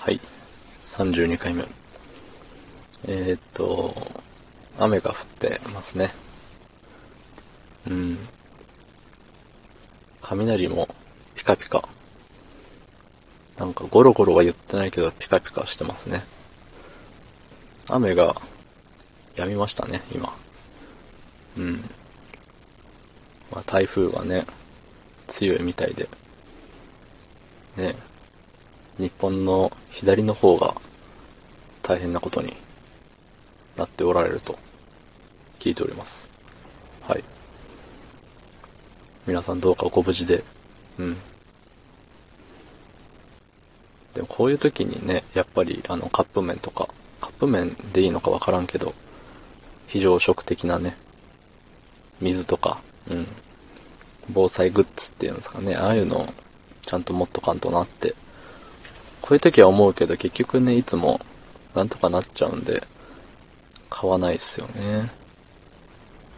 はい。32回目。えー、っと、雨が降ってますね。うん。雷もピカピカ。なんかゴロゴロは言ってないけどピカピカしてますね。雨が止みましたね、今。うん。まあ台風がね、強いみたいで。ね。日本の左の方が大変なことになっておられると聞いております。はい。皆さんどうかご無事で。うん。でもこういう時にね、やっぱりあのカップ麺とか、カップ麺でいいのかわからんけど、非常食的なね、水とか、うん。防災グッズっていうんですかね、ああいうのをちゃんと持っとかんとなって、こういう時は思うけど結局ね、いつもなんとかなっちゃうんで、買わないっすよね。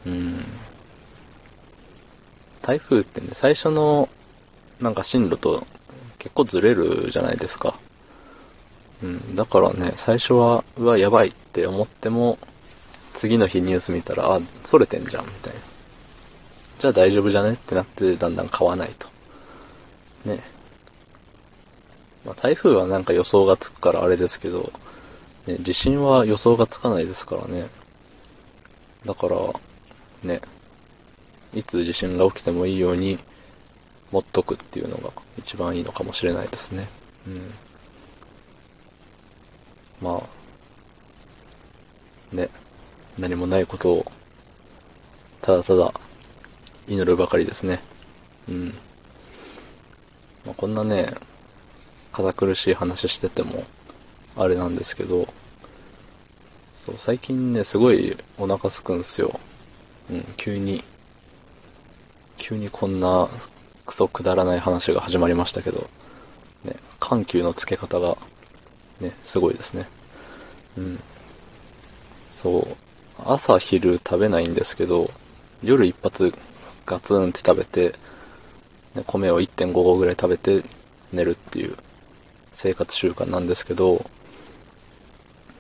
うん。台風ってね、最初のなんか進路と結構ずれるじゃないですか。うん。だからね、最初は、うわ、やばいって思っても、次の日ニュース見たら、あ、それてんじゃん、みたいな。じゃあ大丈夫じゃね？ってなって、だんだん買わないと。ね。まあ、台風はなんか予想がつくからあれですけど、ね、地震は予想がつかないですからね。だから、ね、いつ地震が起きてもいいように持っとくっていうのが一番いいのかもしれないですね。うん。まあ、ね、何もないことを、ただただ祈るばかりですね。うん。まあ、こんなね、堅苦しい話してても、あれなんですけど、そう、最近ね、すごいお腹すくんすよ。うん、急に、急にこんなクソくだらない話が始まりましたけど、ね、緩急のつけ方が、ね、すごいですね。うん。そう、朝昼食べないんですけど、夜一発ガツンって食べて、ね、米を1.5合ぐらい食べて寝るっていう生活習慣なんですけど、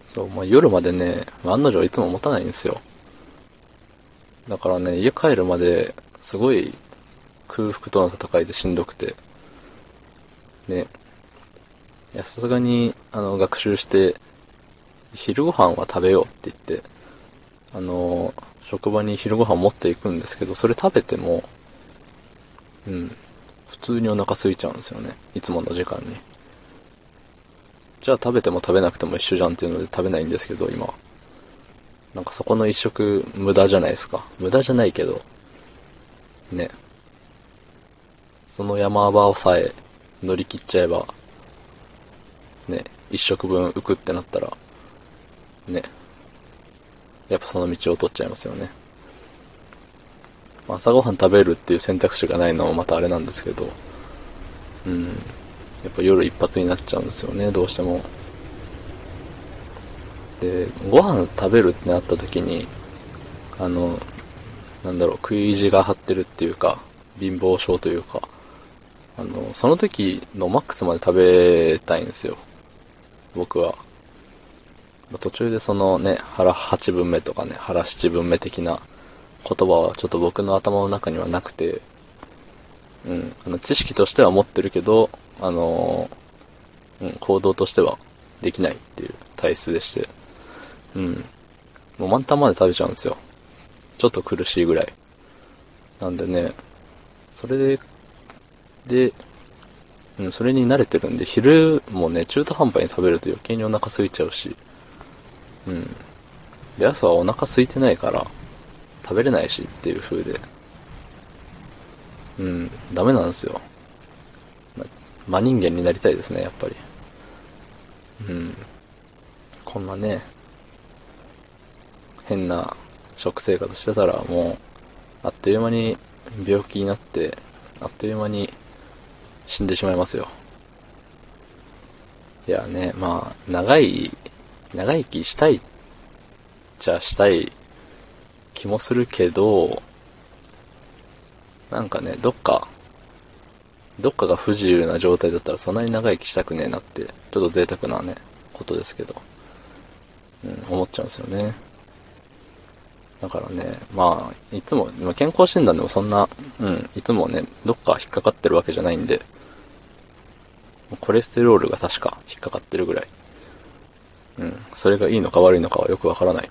そう、まあ、夜までね、案の定いつも持たないんですよ。だからね、家帰るまで、すごい空腹との戦いでしんどくて、ね、いや、さすがに、あの、学習して、昼ご飯は食べようって言って、あの、職場に昼ご飯持っていくんですけど、それ食べても、うん、普通にお腹空いちゃうんですよね。いつもの時間に。じゃあ食べても食べなくても一緒じゃんっていうので食べないんですけど、今。なんかそこの一食無駄じゃないですか。無駄じゃないけど、ね。その山場をさえ乗り切っちゃえば、ね、一食分浮くってなったら、ね。やっぱその道を取っちゃいますよね。朝ごはん食べるっていう選択肢がないのもまたあれなんですけど、うん。やっぱ夜一発になっちゃうんですよね、どうしても。で、ご飯食べるってなった時に、あの、なんだろう、食い意地が張ってるっていうか、貧乏症というか、あの、その時のマックスまで食べたいんですよ。僕は。途中でそのね、腹8分目とかね、腹7分目的な言葉はちょっと僕の頭の中にはなくて、うん、あの、知識としては持ってるけど、あのー、うん、行動としてはできないっていう体質でして、うん。もう満タンまで食べちゃうんですよ。ちょっと苦しいぐらい。なんでね、それで、で、うん、それに慣れてるんで、昼もね、中途半端に食べると余計にお腹空いちゃうし、うん。で、朝はお腹空いてないから、食べれないしっていう風で、うん、ダメなんですよ。真人間になりたいですね、やっぱり。うん。こんなね、変な食生活してたらもう、あっという間に病気になって、あっという間に死んでしまいますよ。いやね、まあ、長い、長生きしたい、じゃしたい気もするけど、なんかね、どっか、どっかが不自由な状態だったらそんなに長生きしたくねえなって、ちょっと贅沢なね、ことですけど、うん、思っちゃうんですよね。だからね、まあ、いつも、健康診断でもそんな、うん、いつもね、どっか引っかかってるわけじゃないんで、コレステロールが確か引っかかってるぐらい。うん、それがいいのか悪いのかはよくわからない。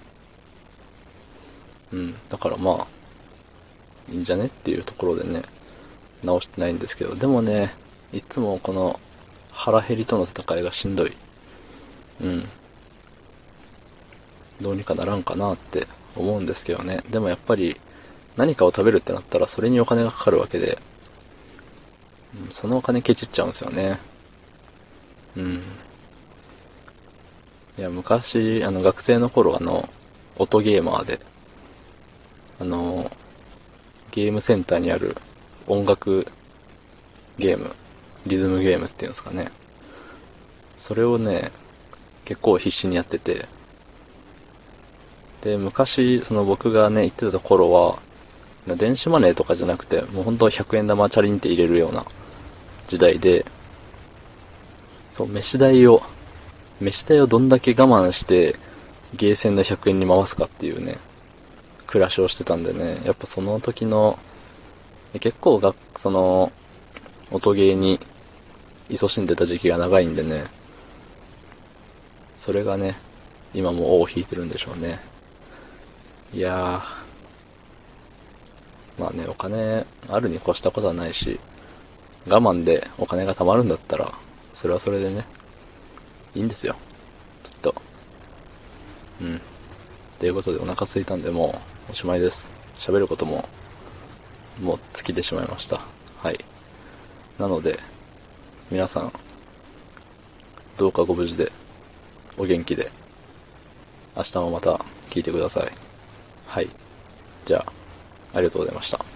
うん、だからまあ、いいんじゃねっていうところでね、直してないんですけど、でもね、いつもこの腹減りとの戦いがしんどい。うん。どうにかならんかなって思うんですけどね。でもやっぱり何かを食べるってなったらそれにお金がかかるわけで、うん、そのお金ケチっちゃうんですよね。うん。いや、昔、あの、学生の頃、あの、音ゲーマーで、あの、ゲームセンターにある音楽ゲーム、リズムゲームっていうんですかね。それをね、結構必死にやってて、で、昔、その僕がね、行ってた頃は、電子マネーとかじゃなくて、もう本当100円玉チャリンって入れるような時代で、そう、飯代を、飯代をどんだけ我慢して、ゲーセンで100円に回すかっていうね、暮らしをしてたんでね、やっぱその時の、結構が、その、音ゲーに、勤しんでた時期が長いんでね、それがね、今も尾を引いてるんでしょうね。いやー、まあね、お金あるに越したことはないし、我慢でお金が貯まるんだったら、それはそれでね、いいんですよ。きっと。うん。ということでお腹空いたんでもうおしまいです。喋ることも、もう尽きてしまいました。はい。なので、皆さん、どうかご無事で、お元気で、明日もまた聞いてください。はい。じゃあ、ありがとうございました。